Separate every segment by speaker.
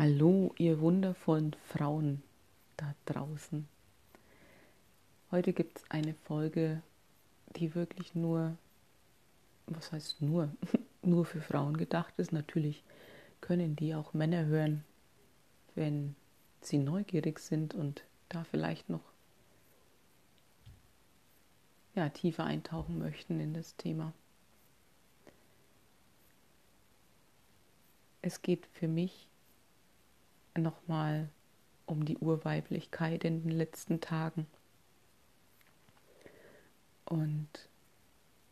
Speaker 1: Hallo, ihr wundervollen Frauen da draußen. Heute gibt es eine Folge, die wirklich nur, was heißt nur, nur für Frauen gedacht ist. Natürlich können die auch Männer hören, wenn sie neugierig sind und da vielleicht noch ja, tiefer eintauchen möchten in das Thema. Es geht für mich nochmal um die Urweiblichkeit in den letzten Tagen. Und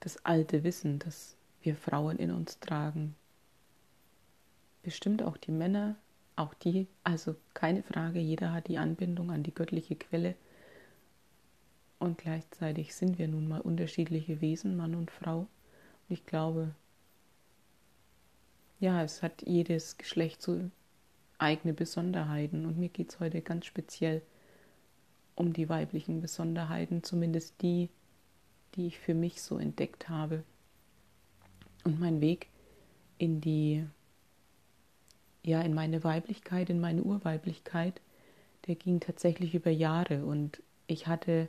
Speaker 1: das alte Wissen, das wir Frauen in uns tragen. Bestimmt auch die Männer, auch die, also keine Frage, jeder hat die Anbindung an die göttliche Quelle. Und gleichzeitig sind wir nun mal unterschiedliche Wesen, Mann und Frau. Und ich glaube, ja, es hat jedes Geschlecht so eigene Besonderheiten. Und mir geht es heute ganz speziell um die weiblichen Besonderheiten, zumindest die, die ich für mich so entdeckt habe. Und mein Weg in die, ja, in meine Weiblichkeit, in meine Urweiblichkeit, der ging tatsächlich über Jahre und ich hatte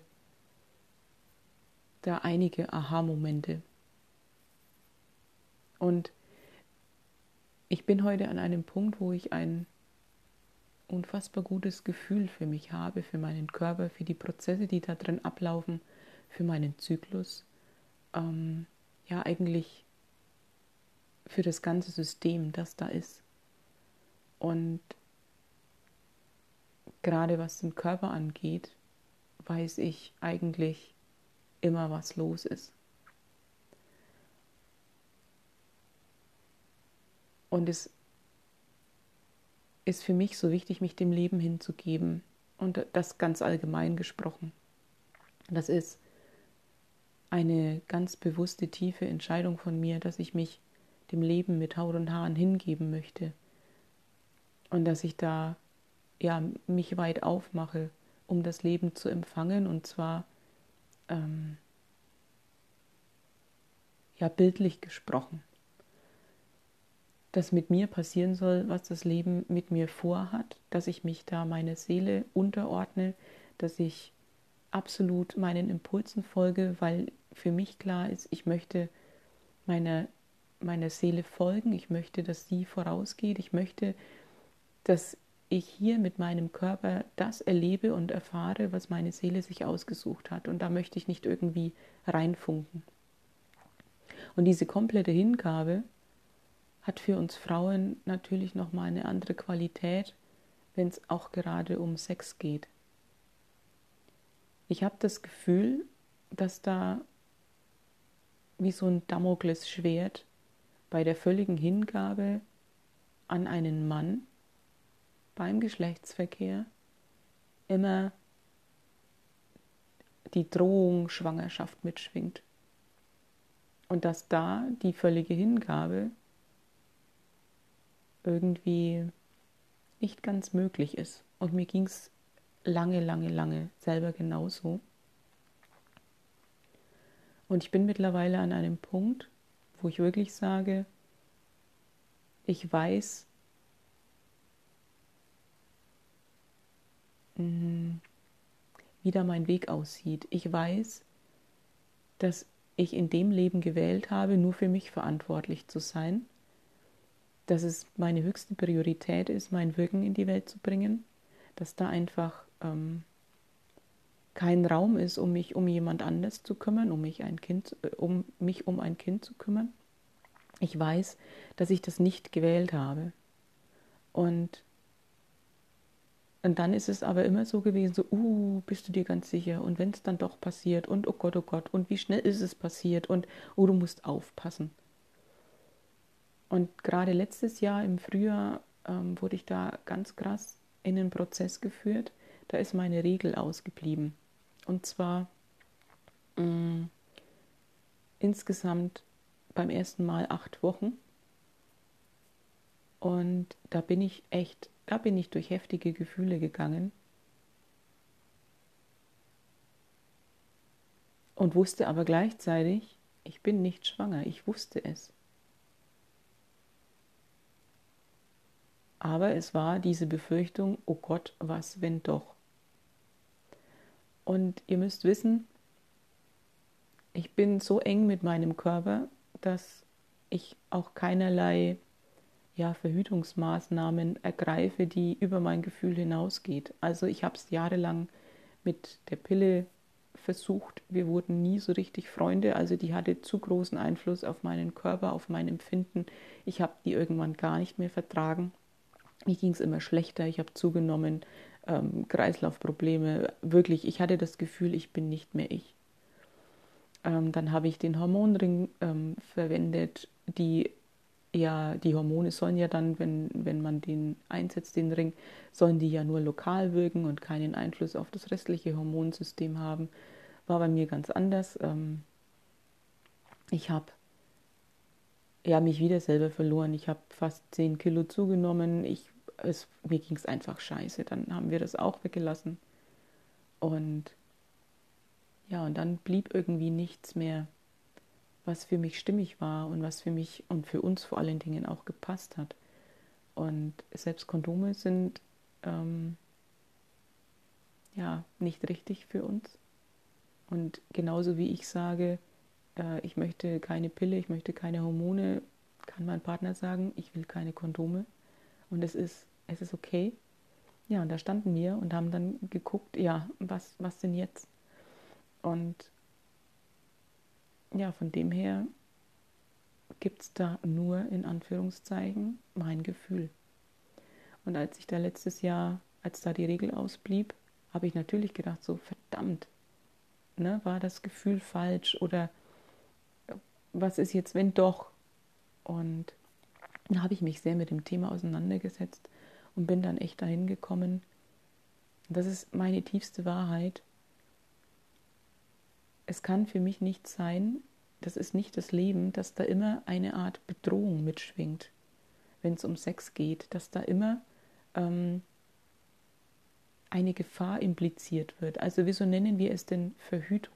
Speaker 1: da einige Aha-Momente. Und ich bin heute an einem Punkt, wo ich ein unfassbar gutes Gefühl für mich habe, für meinen Körper, für die Prozesse, die da drin ablaufen, für meinen Zyklus, ähm, ja eigentlich für das ganze System, das da ist. Und gerade was den Körper angeht, weiß ich eigentlich immer, was los ist. Und es ist für mich so wichtig, mich dem Leben hinzugeben. Und das ganz allgemein gesprochen. Das ist eine ganz bewusste, tiefe Entscheidung von mir, dass ich mich dem Leben mit Haut und Haaren hingeben möchte. Und dass ich da ja, mich weit aufmache, um das Leben zu empfangen. Und zwar ähm, ja bildlich gesprochen das mit mir passieren soll, was das Leben mit mir vorhat, dass ich mich da meine Seele unterordne, dass ich absolut meinen Impulsen folge, weil für mich klar ist, ich möchte meiner, meiner Seele folgen, ich möchte, dass sie vorausgeht, ich möchte, dass ich hier mit meinem Körper das erlebe und erfahre, was meine Seele sich ausgesucht hat. Und da möchte ich nicht irgendwie reinfunken. Und diese komplette Hingabe, hat für uns Frauen natürlich nochmal eine andere Qualität, wenn es auch gerade um Sex geht. Ich habe das Gefühl, dass da wie so ein Damoklesschwert bei der völligen Hingabe an einen Mann beim Geschlechtsverkehr immer die Drohung Schwangerschaft mitschwingt. Und dass da die völlige Hingabe irgendwie nicht ganz möglich ist. Und mir ging es lange, lange, lange selber genauso. Und ich bin mittlerweile an einem Punkt, wo ich wirklich sage, ich weiß, mm, wie da mein Weg aussieht. Ich weiß, dass ich in dem Leben gewählt habe, nur für mich verantwortlich zu sein dass es meine höchste Priorität ist, mein Wirken in die Welt zu bringen, dass da einfach ähm, kein Raum ist, um mich um jemand anders zu kümmern, um mich ein Kind, äh, um mich um ein Kind zu kümmern. Ich weiß, dass ich das nicht gewählt habe. Und, und dann ist es aber immer so gewesen, so, uh, bist du dir ganz sicher? Und wenn es dann doch passiert und oh Gott, oh Gott, und wie schnell ist es passiert und oh, du musst aufpassen. Und gerade letztes Jahr im Frühjahr ähm, wurde ich da ganz krass in den Prozess geführt. Da ist meine Regel ausgeblieben. Und zwar mh, mm, insgesamt beim ersten Mal acht Wochen. Und da bin ich echt, da bin ich durch heftige Gefühle gegangen. Und wusste aber gleichzeitig, ich bin nicht schwanger, ich wusste es. Aber es war diese Befürchtung, oh Gott, was, wenn doch? Und ihr müsst wissen, ich bin so eng mit meinem Körper, dass ich auch keinerlei ja, Verhütungsmaßnahmen ergreife, die über mein Gefühl hinausgeht. Also ich habe es jahrelang mit der Pille versucht. Wir wurden nie so richtig Freunde. Also die hatte zu großen Einfluss auf meinen Körper, auf mein Empfinden. Ich habe die irgendwann gar nicht mehr vertragen. Mir ging es immer schlechter. Ich habe zugenommen, ähm, Kreislaufprobleme. Wirklich, ich hatte das Gefühl, ich bin nicht mehr ich. Ähm, dann habe ich den Hormonring ähm, verwendet. Die ja, die Hormone sollen ja dann, wenn, wenn man den einsetzt, den Ring, sollen die ja nur lokal wirken und keinen Einfluss auf das restliche Hormonsystem haben. War bei mir ganz anders. Ähm, ich habe ja, mich wieder selber verloren. Ich habe fast 10 Kilo zugenommen. Ich, es, mir ging es einfach scheiße. Dann haben wir das auch weggelassen. Und ja, und dann blieb irgendwie nichts mehr, was für mich stimmig war und was für mich und für uns vor allen Dingen auch gepasst hat. Und selbst Kondome sind ähm, ja nicht richtig für uns. Und genauso wie ich sage, äh, ich möchte keine Pille, ich möchte keine Hormone, kann mein Partner sagen, ich will keine Kondome. Und es ist, es ist okay. Ja, und da standen wir und haben dann geguckt, ja, was, was denn jetzt? Und ja, von dem her gibt es da nur in Anführungszeichen mein Gefühl. Und als ich da letztes Jahr, als da die Regel ausblieb, habe ich natürlich gedacht, so verdammt, ne, war das Gefühl falsch oder was ist jetzt, wenn doch? Und da habe ich mich sehr mit dem Thema auseinandergesetzt und bin dann echt dahin gekommen. Das ist meine tiefste Wahrheit. Es kann für mich nicht sein, das ist nicht das Leben, dass da immer eine Art Bedrohung mitschwingt, wenn es um Sex geht, dass da immer ähm, eine Gefahr impliziert wird. Also wieso nennen wir es denn Verhütung?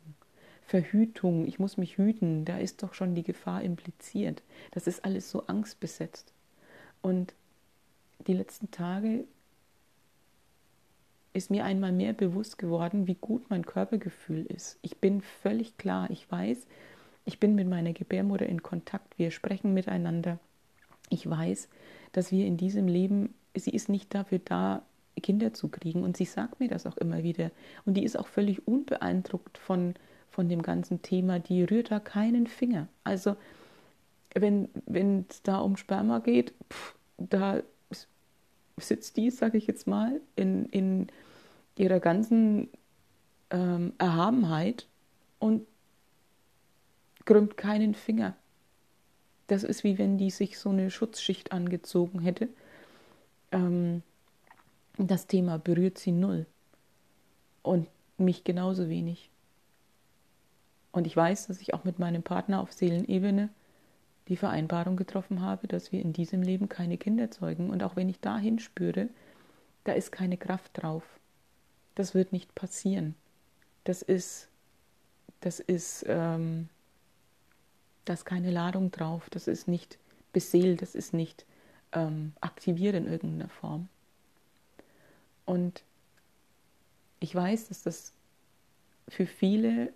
Speaker 1: Verhütung, ich muss mich hüten, da ist doch schon die Gefahr impliziert. Das ist alles so angstbesetzt. Und die letzten Tage ist mir einmal mehr bewusst geworden, wie gut mein Körpergefühl ist. Ich bin völlig klar, ich weiß, ich bin mit meiner Gebärmutter in Kontakt, wir sprechen miteinander. Ich weiß, dass wir in diesem Leben, sie ist nicht dafür da, Kinder zu kriegen und sie sagt mir das auch immer wieder. Und die ist auch völlig unbeeindruckt von, von dem ganzen Thema, die rührt da keinen Finger. Also wenn es da um Sperma geht, pff, da sitzt die, sage ich jetzt mal, in, in ihrer ganzen ähm, Erhabenheit und krümmt keinen Finger. Das ist wie wenn die sich so eine Schutzschicht angezogen hätte. Ähm, das Thema berührt sie null. Und mich genauso wenig. Und ich weiß, dass ich auch mit meinem Partner auf Seelenebene die Vereinbarung getroffen habe, dass wir in diesem Leben keine Kinder zeugen. Und auch wenn ich dahin spüre, da ist keine Kraft drauf. Das wird nicht passieren. Das ist, das ist, ähm, da ist keine Ladung drauf. Das ist nicht beseelt, das ist nicht ähm, aktiviert in irgendeiner Form. Und ich weiß, dass das für viele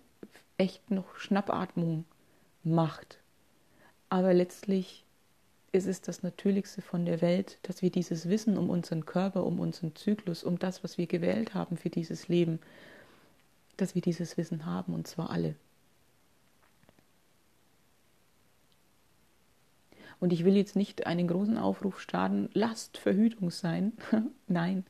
Speaker 1: echt noch Schnappatmung macht. Aber letztlich ist es das Natürlichste von der Welt, dass wir dieses Wissen um unseren Körper, um unseren Zyklus, um das, was wir gewählt haben für dieses Leben, dass wir dieses Wissen haben, und zwar alle. Und ich will jetzt nicht einen großen Aufruf starten, lasst Verhütung sein. Nein,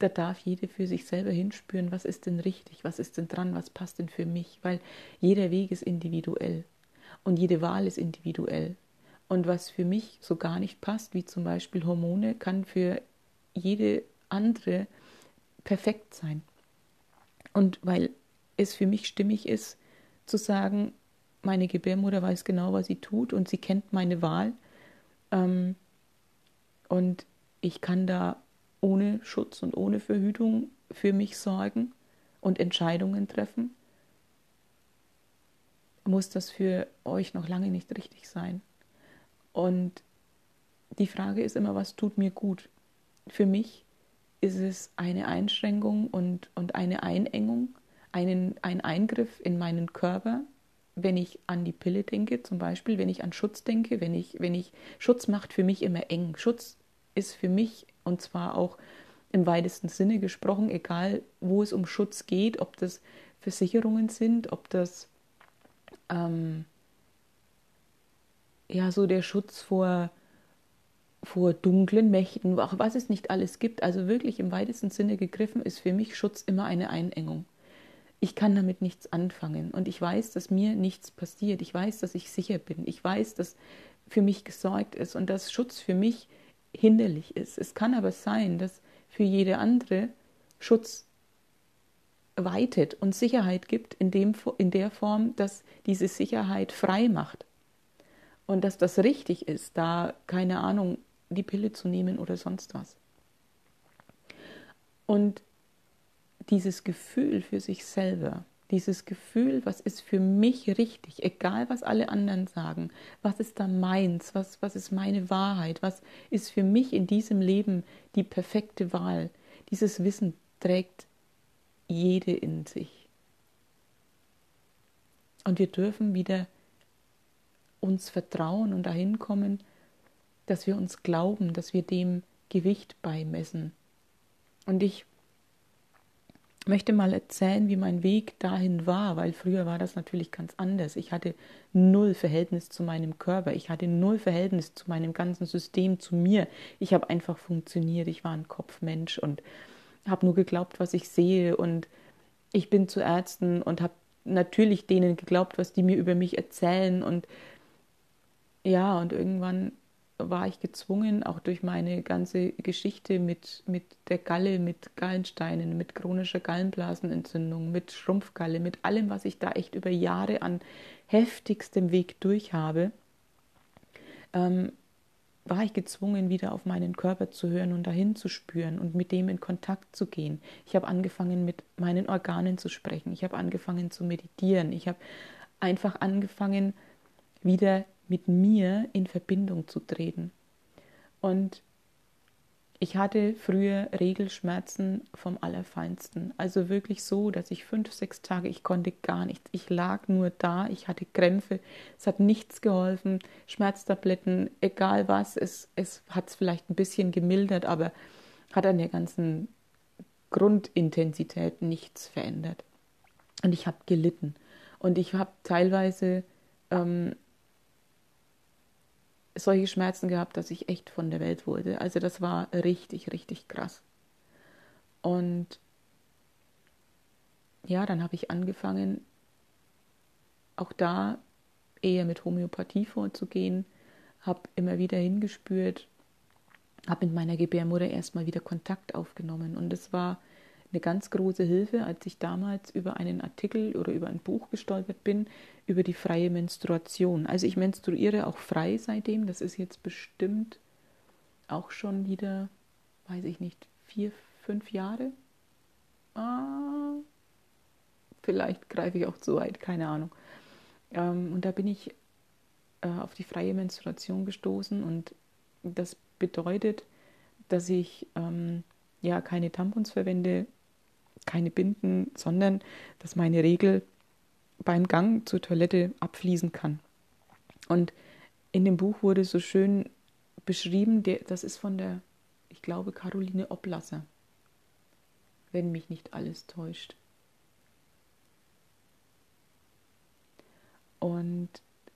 Speaker 1: da darf jede für sich selber hinspüren, was ist denn richtig, was ist denn dran, was passt denn für mich, weil jeder Weg ist individuell und jede Wahl ist individuell. Und was für mich so gar nicht passt, wie zum Beispiel Hormone, kann für jede andere perfekt sein. Und weil es für mich stimmig ist, zu sagen, meine Gebärmutter weiß genau, was sie tut und sie kennt meine Wahl. Ähm, und ich kann da ohne Schutz und ohne Verhütung für mich sorgen und Entscheidungen treffen, muss das für euch noch lange nicht richtig sein. Und die Frage ist immer, was tut mir gut? für mich ist es eine Einschränkung und, und eine Einengung, einen, ein Eingriff in meinen Körper, wenn ich an die Pille denke, zum Beispiel, wenn ich an Schutz denke, wenn ich, wenn ich, Schutz macht für mich immer eng. Schutz ist für mich, und zwar auch im weitesten Sinne gesprochen, egal wo es um Schutz geht, ob das Versicherungen sind, ob das ähm, ja so der Schutz vor, vor dunklen Mächten, auch was es nicht alles gibt. Also wirklich im weitesten Sinne gegriffen ist für mich Schutz immer eine Einengung. Ich kann damit nichts anfangen und ich weiß, dass mir nichts passiert. Ich weiß, dass ich sicher bin. Ich weiß, dass für mich gesorgt ist und dass Schutz für mich hinderlich ist. Es kann aber sein, dass für jede andere Schutz weitet und Sicherheit gibt in, dem, in der Form, dass diese Sicherheit frei macht. Und dass das richtig ist, da, keine Ahnung, die Pille zu nehmen oder sonst was. Und dieses Gefühl für sich selber, dieses Gefühl, was ist für mich richtig, egal was alle anderen sagen, was ist da meins, was, was ist meine Wahrheit, was ist für mich in diesem Leben die perfekte Wahl, dieses Wissen trägt jede in sich. Und wir dürfen wieder uns vertrauen und dahin kommen, dass wir uns glauben, dass wir dem Gewicht beimessen. Und ich möchte mal erzählen, wie mein Weg dahin war, weil früher war das natürlich ganz anders. Ich hatte null Verhältnis zu meinem Körper, ich hatte null Verhältnis zu meinem ganzen System, zu mir. Ich habe einfach funktioniert, ich war ein Kopfmensch und habe nur geglaubt, was ich sehe und ich bin zu Ärzten und habe natürlich denen geglaubt, was die mir über mich erzählen und ja, und irgendwann war ich gezwungen, auch durch meine ganze Geschichte mit, mit der Galle, mit Gallensteinen, mit chronischer Gallenblasenentzündung, mit Schrumpfgalle, mit allem, was ich da echt über Jahre an heftigstem Weg durch habe, ähm, war ich gezwungen, wieder auf meinen Körper zu hören und dahin zu spüren und mit dem in Kontakt zu gehen. Ich habe angefangen, mit meinen Organen zu sprechen. Ich habe angefangen zu meditieren. Ich habe einfach angefangen, wieder mit mir in Verbindung zu treten. Und ich hatte früher Regelschmerzen vom Allerfeinsten. Also wirklich so, dass ich fünf, sechs Tage, ich konnte gar nichts. Ich lag nur da, ich hatte Krämpfe, es hat nichts geholfen. Schmerztabletten, egal was, es, es hat es vielleicht ein bisschen gemildert, aber hat an der ganzen Grundintensität nichts verändert. Und ich habe gelitten. Und ich habe teilweise ähm, solche Schmerzen gehabt, dass ich echt von der Welt wurde. Also das war richtig, richtig krass. Und ja, dann habe ich angefangen, auch da eher mit Homöopathie vorzugehen, habe immer wieder hingespürt, habe mit meiner Gebärmutter erstmal wieder Kontakt aufgenommen. Und es war eine ganz große Hilfe, als ich damals über einen Artikel oder über ein Buch gestolpert bin, über die freie Menstruation. Also ich menstruiere auch frei seitdem. Das ist jetzt bestimmt auch schon wieder, weiß ich nicht, vier, fünf Jahre. Ah, vielleicht greife ich auch zu weit, keine Ahnung. Ähm, und da bin ich äh, auf die freie Menstruation gestoßen und das bedeutet, dass ich ähm, ja keine Tampons verwende, keine Binden, sondern dass meine Regel beim Gang zur Toilette abfließen kann. Und in dem Buch wurde so schön beschrieben, der, das ist von der, ich glaube, Caroline Oblasser, wenn mich nicht alles täuscht. Und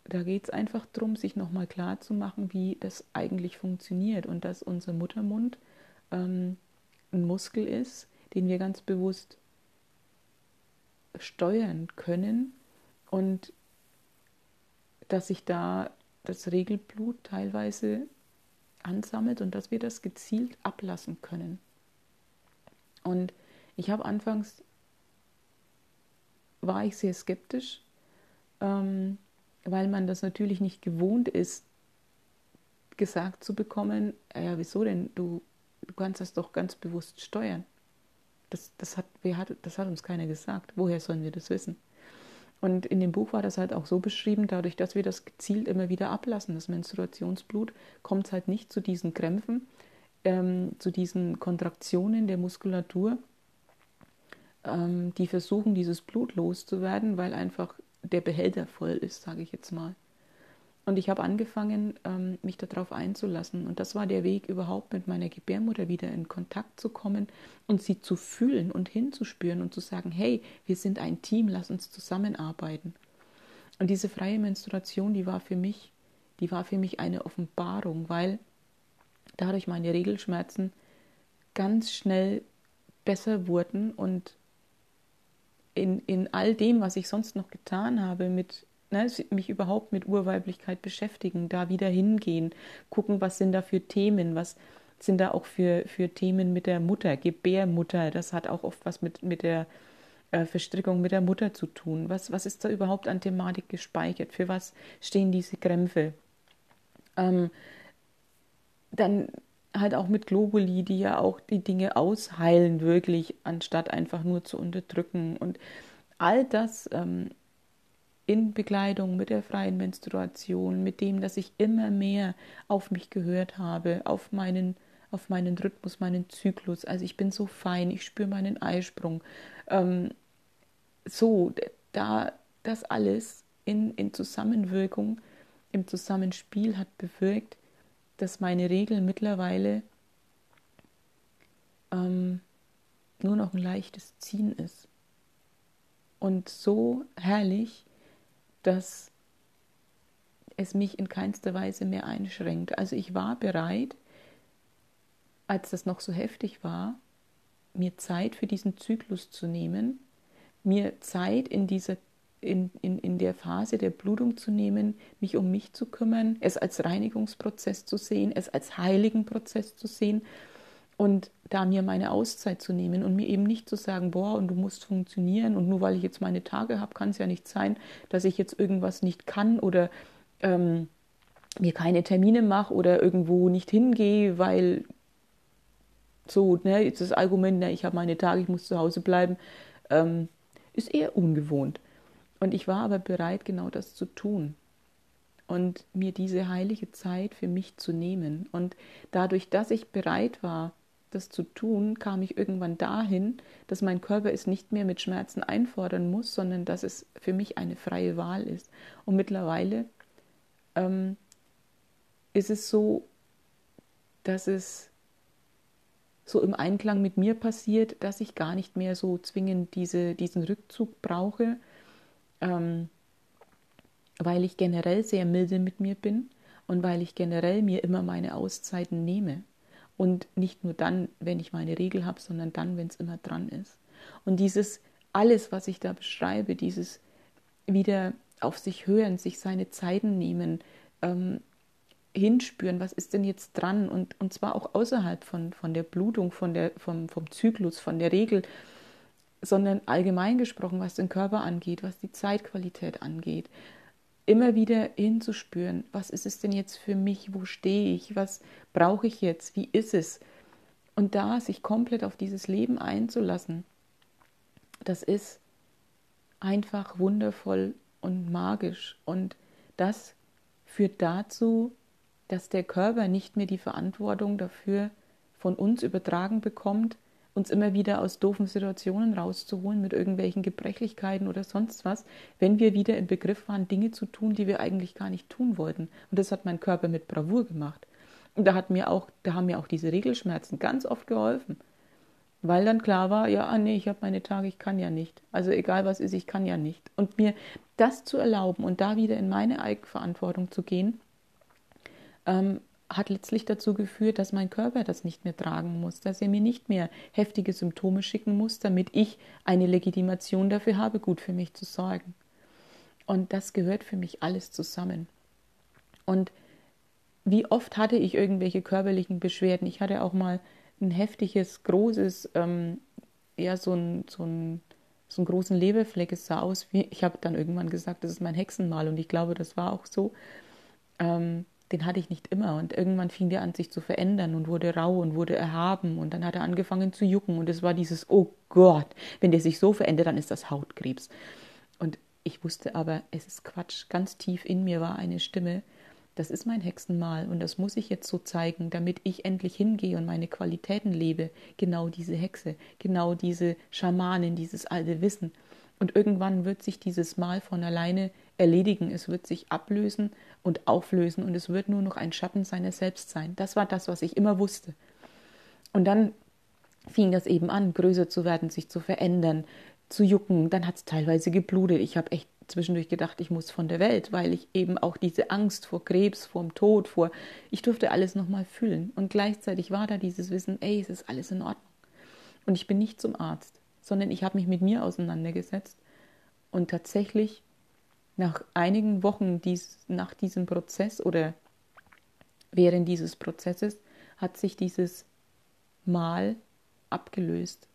Speaker 1: da geht es einfach darum, sich nochmal klar zu machen, wie das eigentlich funktioniert und dass unser Muttermund ähm, ein Muskel ist, den wir ganz bewusst steuern können und dass sich da das Regelblut teilweise ansammelt und dass wir das gezielt ablassen können. Und ich habe anfangs, war ich sehr skeptisch, ähm, weil man das natürlich nicht gewohnt ist, gesagt zu bekommen, ja, wieso denn, du, du kannst das doch ganz bewusst steuern. Das, das, hat, wer hat, das hat uns keiner gesagt. Woher sollen wir das wissen? Und in dem Buch war das halt auch so beschrieben, dadurch, dass wir das gezielt immer wieder ablassen, das Menstruationsblut, kommt es halt nicht zu diesen Krämpfen. ähm, zu diesen Kontraktionen der Muskulatur, ähm, die versuchen, dieses Blut loszuwerden, weil einfach der Behälter voll ist, sage ich jetzt mal. Und ich habe angefangen, ähm, mich darauf einzulassen. Und das war der Weg, überhaupt mit meiner Gebärmutter wieder in Kontakt zu kommen und sie zu fühlen und hinzuspüren und zu sagen, hey, wir sind ein Team, lass uns zusammenarbeiten. Und diese freie Menstruation, die war für mich, die war für mich eine Offenbarung, weil dadurch meine Regelschmerzen ganz schnell besser wurden und in, in all dem, was ich sonst noch getan habe, mit ne, mich überhaupt mit Urweiblichkeit beschäftigen, da wieder hingehen, gucken, was sind da für Themen, was sind da auch für, für Themen mit der Mutter, Gebärmutter, das hat auch oft was mit, mit der äh, Verstrickung mit der Mutter zu tun. Was, was ist da überhaupt an Thematik gespeichert? Für was stehen diese Krämpfe? Ähm, dann halt auch mit Globuli, die ja auch die Dinge ausheilen, wirklich, anstatt einfach nur zu unterdrücken. Und all das ähm, in Bekleidung mit der freien Menstruation, mit dem, dass ich immer mehr auf mich gehört habe, auf meinen, auf meinen Rhythmus, meinen Zyklus. Also ich bin so fein, ich spüre meinen Eisprung. Ähm, so, da das alles in, in Zusammenwirkung, im Zusammenspiel hat bewirkt, dass meine Regel mittlerweile ähm, nur noch ein leichtes Ziehen ist. Und so herrlich, dass es mich in keinster Weise mehr einschränkt. Also ich war bereit, als das noch so heftig war, mir Zeit für diesen Zyklus zu nehmen, mir Zeit in dieser in, in, in der Phase der Blutung zu nehmen, mich um mich zu kümmern, es als Reinigungsprozess zu sehen, es als heiligen Prozess zu sehen und da mir meine Auszeit zu nehmen und mir eben nicht zu sagen, boah, und du musst funktionieren und nur weil ich jetzt meine Tage habe, kann es ja nicht sein, dass ich jetzt irgendwas nicht kann oder ähm, mir keine Termine mache oder irgendwo nicht hingehe, weil so, ne, jetzt das Argument, ne, ich habe meine Tage, ich muss zu Hause bleiben, ähm, ist eher ungewohnt. Und ich war aber bereit, genau das zu tun und mir diese heilige Zeit für mich zu nehmen. Und dadurch, dass ich bereit war, das zu tun, kam ich irgendwann dahin, dass mein Körper es nicht mehr mit Schmerzen einfordern muss, sondern dass es für mich eine freie Wahl ist. Und mittlerweile ähm, ist es so, dass es so im Einklang mit mir passiert, dass ich gar nicht mehr so zwingend diese, diesen Rückzug brauche, ähm, weil ich generell sehr milde mit mir bin und weil ich generell mir immer meine Auszeiten nehme. Und nicht nur dann, wenn ich meine Regel habe, sondern dann, wenn es immer dran ist. Und dieses alles, was ich da beschreibe, dieses wieder auf sich hören, sich seine Zeiten nehmen, ähm, hinspüren, was ist denn jetzt dran und, und zwar auch außerhalb von, von der Blutung, von der, vom, vom Zyklus, von der Regel, sondern allgemein gesprochen, was den Körper angeht, was die Zeitqualität angeht, immer wieder hinzuspüren, was ist es denn jetzt für mich, wo stehe ich, was brauche ich jetzt, wie ist es? Und da sich komplett auf dieses Leben einzulassen, das ist einfach wundervoll und magisch. Und das führt dazu, dass der Körper nicht mehr die Verantwortung dafür von uns übertragen bekommt, uns immer wieder aus doofen Situationen rauszuholen mit irgendwelchen Gebrechlichkeiten oder sonst was, wenn wir wieder im Begriff waren, Dinge zu tun, die wir eigentlich gar nicht tun wollten. Und das hat mein Körper mit Bravour gemacht. Und da hat mir auch, da haben mir auch diese Regelschmerzen ganz oft geholfen. Weil dann klar war, ja, ah, nee, ich habe meine Tage, ich kann ja nicht. Also egal was ist, ich kann ja nicht. Und mir das zu erlauben und da wieder in meine Eigenverantwortung zu gehen, ähm, hat letztlich dazu geführt, dass mein Körper das nicht mehr tragen muss, dass er mir nicht mehr heftige Symptome schicken muss, damit ich eine Legitimation dafür habe, gut für mich zu sorgen. Und das gehört für mich alles zusammen. Und wie oft hatte ich irgendwelche körperlichen Beschwerden? Ich hatte auch mal ein heftiges, großes, ähm, ja, so ein, so ein so einen großen Leberfleck. Es sah aus wie, ich habe dann irgendwann gesagt, das ist mein Hexenmal und ich glaube, das war auch so. Ähm, den hatte ich nicht immer. Und irgendwann fing der an, sich zu verändern und wurde rau und wurde erhaben. Und dann hat er angefangen zu jucken. Und es war dieses, oh Gott, wenn der sich so verändert, dann ist das Hautkrebs. Und ich wusste aber, es ist Quatsch. Ganz tief in mir war eine Stimme, das ist mein Hexenmal und das muss ich jetzt so zeigen, damit ich endlich hingehe und meine Qualitäten lebe. Genau diese Hexe, genau diese Schamanin, dieses alte Wissen. Und irgendwann wird sich dieses Mal von alleine erledigen. Es wird sich ablösen und auflösen und es wird nur noch ein Schatten seiner selbst sein. Das war das, was ich immer wusste. Und dann fing das eben an, größer zu werden, sich zu verändern, zu jucken. Dann hat es teilweise geblutet. Ich habe echt zwischendurch gedacht, ich muss von der Welt, weil ich eben auch diese Angst vor Krebs, vor dem Tod, vor, ich durfte alles nochmal fühlen. Und gleichzeitig war da dieses Wissen, ey, es ist alles in Ordnung. Und ich bin nicht zum Arzt, sondern ich habe mich mit mir auseinandergesetzt. Und tatsächlich nach einigen Wochen dies, nach diesem Prozess oder während dieses Prozesses hat sich dieses Mal abgelöst.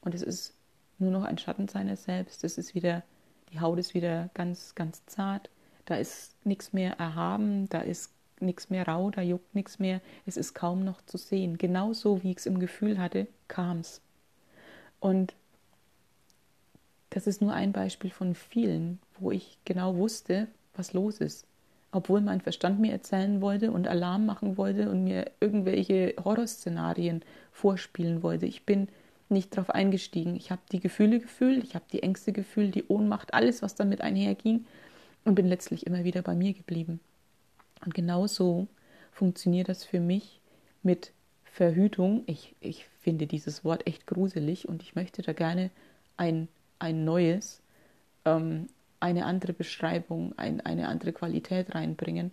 Speaker 1: Und es ist nur noch ein Schatten seiner selbst. Es ist wieder die Haut ist wieder ganz, ganz zart. Da ist nichts mehr erhaben, da ist nichts mehr rau, da juckt nichts mehr. Es ist kaum noch zu sehen. Genauso wie ich es im Gefühl hatte, kam es. Und das ist nur ein Beispiel von vielen, wo ich genau wusste, was los ist. Obwohl mein Verstand mir erzählen wollte und Alarm machen wollte und mir irgendwelche Horrorszenarien vorspielen wollte. Ich bin nicht darauf eingestiegen. Ich habe die Gefühle gefühlt, ich habe die Ängste gefühlt, die Ohnmacht, alles, was damit einherging und bin letztlich immer wieder bei mir geblieben. Und genau so funktioniert das für mich mit Verhütung. Ich, ich finde dieses Wort echt gruselig und ich möchte da gerne ein, ein neues, ähm, eine andere Beschreibung, ein, eine andere Qualität reinbringen,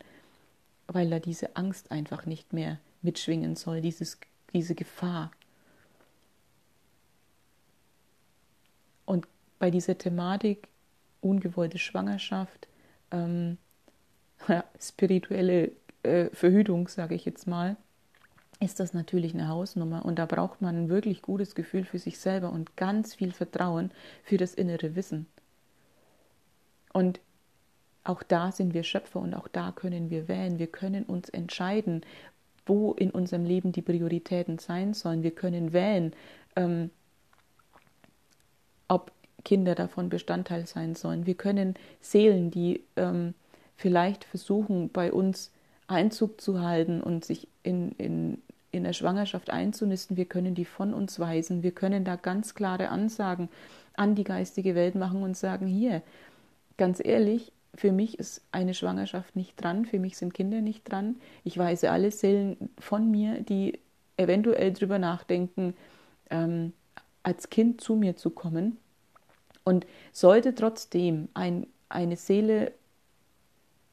Speaker 1: weil da diese Angst einfach nicht mehr mitschwingen soll, dieses, diese Gefahr, Und bei dieser Thematik ungewollte Schwangerschaft, ähm, ja, spirituelle äh, Verhütung, sage ich jetzt mal, ist das natürlich eine Hausnummer. Und da braucht man ein wirklich gutes Gefühl für sich selber und ganz viel Vertrauen für das innere Wissen. Und auch da sind wir Schöpfer und auch da können wir wählen. Wir können uns entscheiden, wo in unserem Leben die Prioritäten sein sollen. Wir können wählen, ähm, ob Kinder davon Bestandteil sein sollen. Wir können Seelen, die ähm, vielleicht versuchen, bei uns Einzug zu halten und sich in, in, in der Schwangerschaft einzunisten, wir können die von uns weisen. Wir können da ganz klare Ansagen an die geistige Welt machen und sagen, hier, ganz ehrlich, für mich ist eine Schwangerschaft nicht dran, für mich sind Kinder nicht dran. Ich weise alle Seelen von mir, die eventuell drüber nachdenken, ähm, als Kind zu mir zu kommen. Und sollte trotzdem ein, eine Seele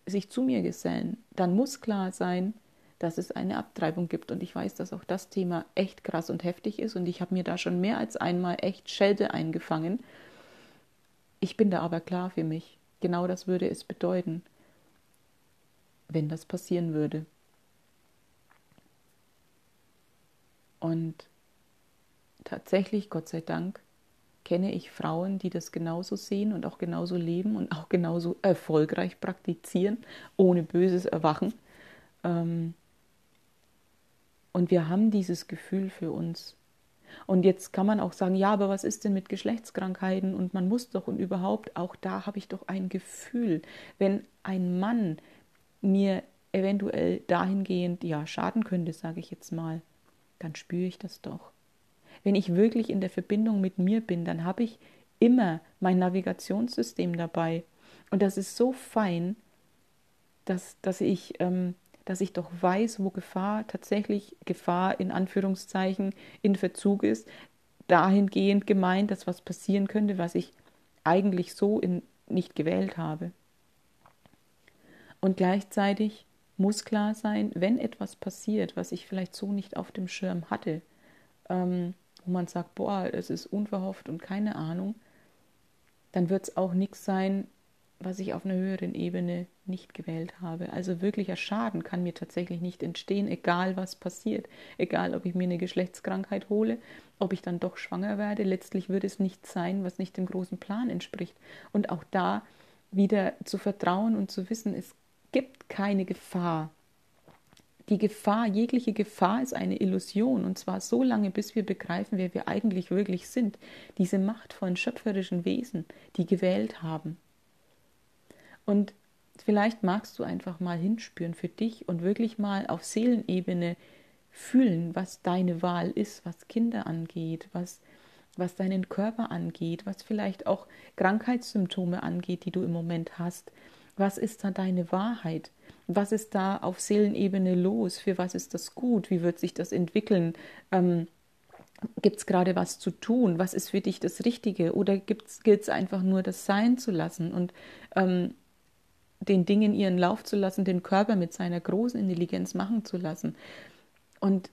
Speaker 1: sich zu mir gesellen, dann muss klar sein, dass es eine Abtreibung gibt. Und ich weiß, dass auch das Thema echt krass und heftig ist. Und ich habe mir da schon mehr als einmal echt Schelte eingefangen. Ich bin da aber klar für mich. Genau das würde es bedeuten, wenn das passieren würde. Und tatsächlich, Gott sei Dank, kenne ich Frauen, die das genauso sehen und auch genauso leben und auch genauso erfolgreich praktizieren, ohne böses Erwachen. Ähm, und wir haben dieses Gefühl für uns. Und jetzt kann man auch sagen, ja, aber was ist denn mit Geschlechtskrankheiten? Und man muss doch und überhaupt, auch da habe ich doch ein Gefühl. Wenn ein Mann mir eventuell dahingehend ja schaden könnte, sage ich jetzt mal, dann spüre ich das doch. Wenn ich wirklich in der Verbindung mit mir bin, dann habe ich immer mein Navigationssystem dabei. Und das ist so fein, dass, dass, ich, ähm, dass ich doch weiß, wo Gefahr tatsächlich Gefahr in Anführungszeichen in Verzug ist. Dahingehend gemeint, dass was passieren könnte, was ich eigentlich so in, nicht gewählt habe. Und gleichzeitig muss klar sein, wenn etwas passiert, was ich vielleicht so nicht auf dem Schirm hatte, ähm, wo man sagt, boah, es ist unverhofft und keine Ahnung, dann wird es auch nichts sein, was ich auf einer höheren Ebene nicht gewählt habe. Also wirklicher Schaden kann mir tatsächlich nicht entstehen, egal was passiert. Egal, ob ich mir eine Geschlechtskrankheit hole, ob ich dann doch schwanger werde. Letztlich wird es nichts sein, was nicht dem großen Plan entspricht. Und auch da wieder zu vertrauen und zu wissen, es gibt keine Gefahr, die Gefahr, jegliche Gefahr ist eine Illusion und zwar so lange, bis wir begreifen, wer wir eigentlich wirklich sind. Diese machtvollen schöpferischen Wesen, die gewählt haben. Und vielleicht magst du einfach mal hinspüren für dich und wirklich mal auf Seelenebene fühlen, was deine Wahl ist, was Kinder angeht, was, was deinen Körper angeht, was vielleicht auch Krankheitssymptome angeht, die du im Moment hast. Was ist da deine Wahrheit? Was ist da auf Seelenebene los? Für was ist das gut? Wie wird sich das entwickeln? Ähm, Gibt es gerade was zu tun? Was ist für dich das Richtige? Oder gilt es einfach nur, das sein zu lassen und ähm, den Dingen ihren Lauf zu lassen, den Körper mit seiner großen Intelligenz machen zu lassen? Und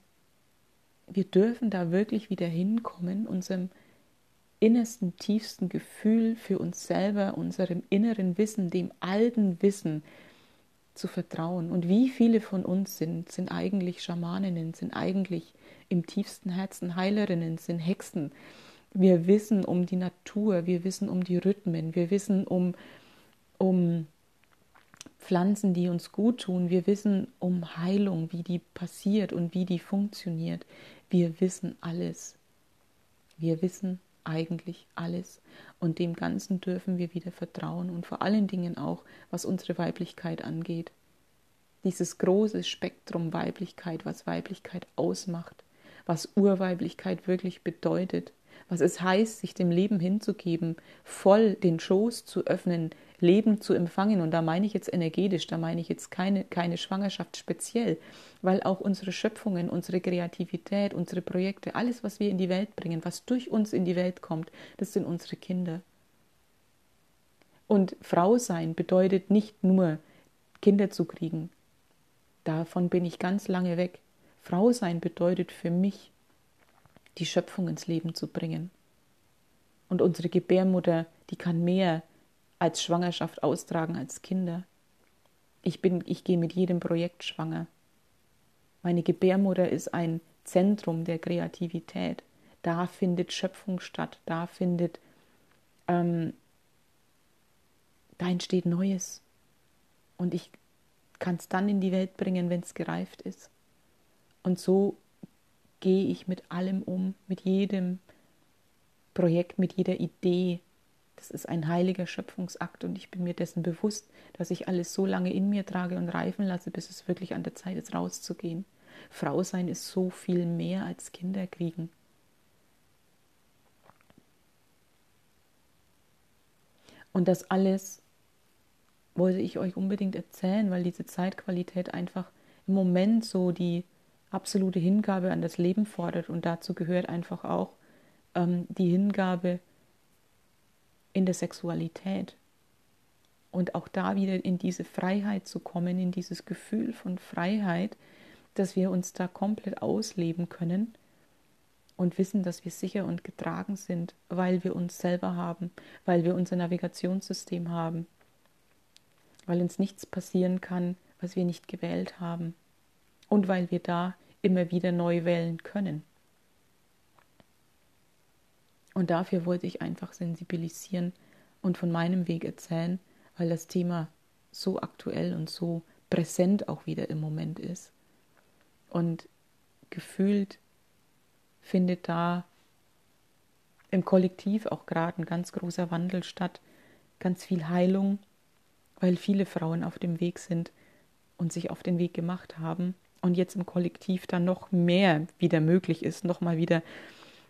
Speaker 1: wir dürfen da wirklich wieder hinkommen, unserem innersten, tiefsten Gefühl für uns selber, unserem inneren Wissen, dem alten Wissen zu vertrauen. Und wie viele von uns sind, sind eigentlich Schamaninnen, sind eigentlich im tiefsten Herzen Heilerinnen, sind Hexen. Wir wissen um die Natur, wir wissen um die Rhythmen, wir wissen um, um Pflanzen, die uns gut tun. Wir wissen um Heilung, wie die passiert und wie die funktioniert. Wir wissen alles. Wir wissen eigentlich alles. Und dem Ganzen dürfen wir wieder vertrauen und vor allen Dingen auch, was unsere Weiblichkeit angeht. Dieses große Spektrum Weiblichkeit, was Weiblichkeit ausmacht, was Urweiblichkeit wirklich bedeutet, was es heißt, sich dem Leben hinzugeben, voll den Schoß zu öffnen, Leben zu empfangen. Und da meine ich jetzt energetisch, da meine ich jetzt keine, keine Schwangerschaft speziell, weil auch unsere Schöpfungen, unsere Kreativität, unsere Projekte, alles, was wir in die Welt bringen, was durch uns in die Welt kommt, das sind unsere Kinder. Und Frau sein bedeutet nicht nur Kinder zu kriegen. Davon bin ich ganz lange weg. Frau sein bedeutet für mich, die Schöpfung ins Leben zu bringen. Und unsere Gebärmutter, die kann mehr als Schwangerschaft austragen als Kinder. Ich bin, ich gehe mit jedem Projekt schwanger. Meine Gebärmutter ist ein Zentrum der Kreativität. Da findet Schöpfung statt. Da findet, ähm, da entsteht Neues. Und ich kann es dann in die Welt bringen, wenn es gereift ist. Und so gehe ich mit allem um, mit jedem Projekt, mit jeder Idee, das ist ein heiliger Schöpfungsakt und ich bin mir dessen bewusst, dass ich alles so lange in mir trage und reifen lasse, bis es wirklich an der Zeit ist, rauszugehen. Frau sein ist so viel mehr als Kinder kriegen. Und das alles wollte ich euch unbedingt erzählen, weil diese Zeitqualität einfach im Moment so die absolute Hingabe an das Leben fordert. Und dazu gehört einfach auch ähm, die Hingabe in der Sexualität. Und auch da wieder in diese Freiheit zu kommen, in dieses Gefühl von Freiheit, dass wir uns da komplett ausleben können und wissen, dass wir sicher und getragen sind, weil wir uns selber haben, weil wir unser Navigationssystem haben, weil uns nichts passieren kann, was wir nicht gewählt haben und weil wir da immer wieder neu wählen können. Und dafür wollte ich einfach sensibilisieren und von meinem Weg erzählen, weil das Thema so aktuell und so präsent auch wieder im Moment ist. Und gefühlt findet da im Kollektiv auch gerade ein ganz großer Wandel statt, ganz viel Heilung, weil viele Frauen auf dem Weg sind und sich auf den Weg gemacht haben und jetzt im Kollektiv dann noch mehr wieder möglich ist, noch mal wieder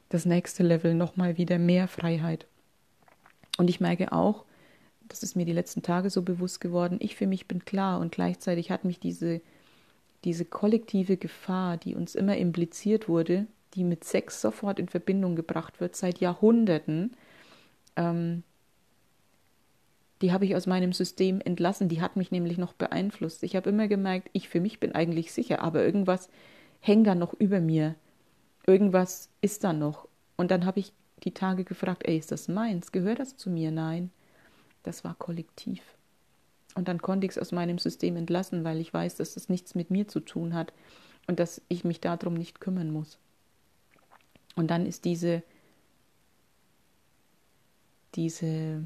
Speaker 1: das nächste Level, nochmal wieder mehr Freiheit. Und ich merke auch, das ist mir die letzten Tage so bewusst geworden, ich für mich bin klar und gleichzeitig hat mich diese, diese kollektive Gefahr, die uns immer impliziert wurde, die mit Sex sofort in Verbindung gebracht wird, seit Jahrhunderten, ähm, die habe ich aus meinem System entlassen, die hat mich nämlich noch beeinflusst. Ich habe immer gemerkt, ich für mich bin eigentlich sicher, aber irgendwas hängt da noch über mir irgendwas ist da noch. Und dann habe ich die Tage gefragt, ey, ist das meins? Gehört das zu mir? Nein, das war kollektiv. Und dann konnte ich es aus meinem System entlassen, weil ich weiß, dass das nichts mit mir zu tun hat und dass ich mich darum nicht kümmern muss. Und dann ist diese, diese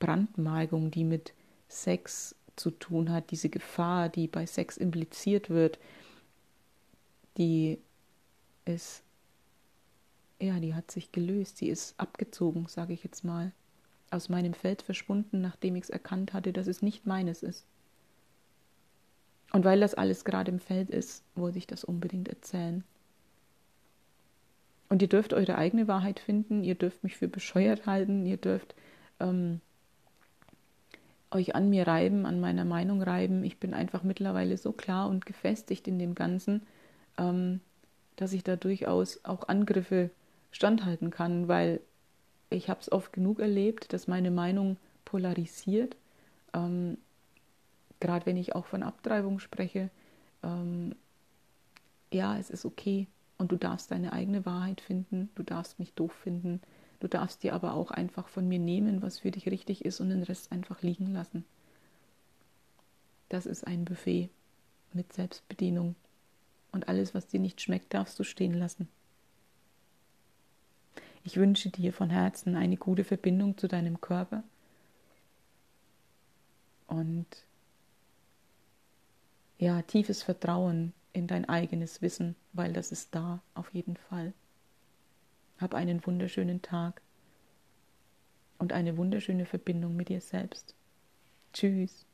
Speaker 1: Brandmalgung, die mit Sex zu tun hat, diese Gefahr, die bei Sex impliziert wird, die ist, ja, die hat sich gelöst, sie ist abgezogen, sage ich jetzt mal. aus meinem Feld verschwunden, nachdem ich es erkannt hatte, dass es nicht meines ist. Und weil das alles gerade im Feld ist, wollte ich das unbedingt erzählen. Und ihr dürft eure eigene Wahrheit finden, ihr dürft mich für bescheuert halten, ihr dürft ähm, euch an mir reiben, an meiner Meinung reiben. Ich bin einfach mittlerweile so klar und gefestigt in dem Ganzen, ähm, dass ich da durchaus auch Angriffe standhalten kann, weil ich habe es oft genug erlebt, dass meine Meinung polarisiert. Ähm, Gerade wenn ich auch von Abtreibung spreche. Ähm, ja, es ist okay und du darfst deine eigene Wahrheit finden, du darfst mich doof finden, Du darfst dir aber auch einfach von mir nehmen, was für dich richtig ist und den Rest einfach liegen lassen. Das ist ein Buffet mit Selbstbedienung. Und alles, was dir nicht schmeckt, darfst du stehen lassen. Ich wünsche dir von Herzen eine gute Verbindung zu deinem Körper und ja, tiefes Vertrauen in dein eigenes Wissen, weil das ist da auf jeden Fall. Hab einen wunderschönen Tag und eine wunderschöne Verbindung mit dir selbst. Tschüss.